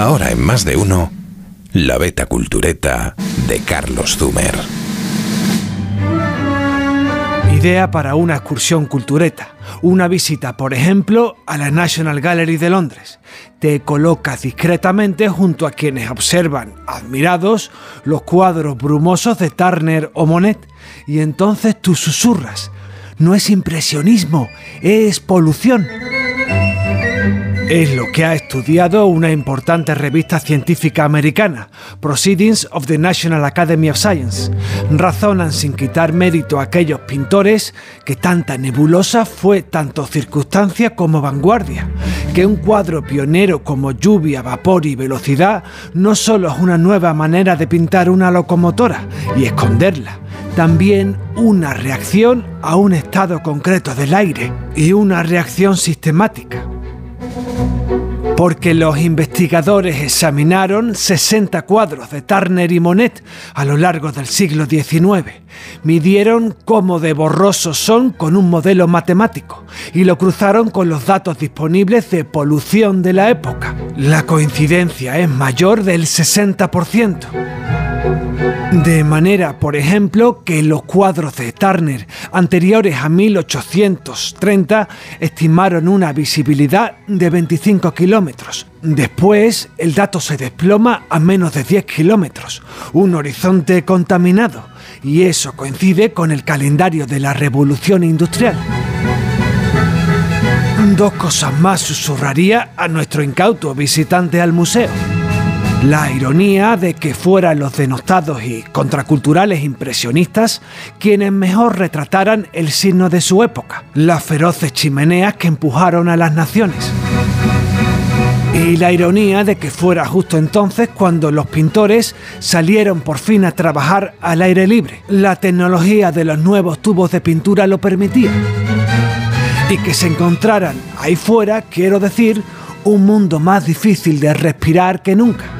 Ahora en más de uno, la beta cultureta de Carlos Zumer. Idea para una excursión cultureta. Una visita, por ejemplo, a la National Gallery de Londres. Te colocas discretamente junto a quienes observan, admirados, los cuadros brumosos de Turner o Monet. Y entonces tú susurras. No es impresionismo, es polución. Es lo que ha estudiado una importante revista científica americana, Proceedings of the National Academy of Science. Razonan sin quitar mérito a aquellos pintores que tanta nebulosa fue tanto circunstancia como vanguardia, que un cuadro pionero como lluvia, vapor y velocidad no solo es una nueva manera de pintar una locomotora y esconderla, también una reacción a un estado concreto del aire y una reacción sistemática porque los investigadores examinaron 60 cuadros de Turner y Monet a lo largo del siglo XIX, midieron cómo de borrosos son con un modelo matemático y lo cruzaron con los datos disponibles de polución de la época. La coincidencia es mayor del 60%. De manera, por ejemplo, que los cuadros de Turner anteriores a 1830 estimaron una visibilidad de 25 kilómetros. Después, el dato se desploma a menos de 10 kilómetros, un horizonte contaminado, y eso coincide con el calendario de la revolución industrial. Dos cosas más susurraría a nuestro incauto visitante al museo. La ironía de que fueran los denostados y contraculturales impresionistas quienes mejor retrataran el signo de su época, las feroces chimeneas que empujaron a las naciones. Y la ironía de que fuera justo entonces cuando los pintores salieron por fin a trabajar al aire libre. La tecnología de los nuevos tubos de pintura lo permitía. Y que se encontraran ahí fuera, quiero decir, un mundo más difícil de respirar que nunca.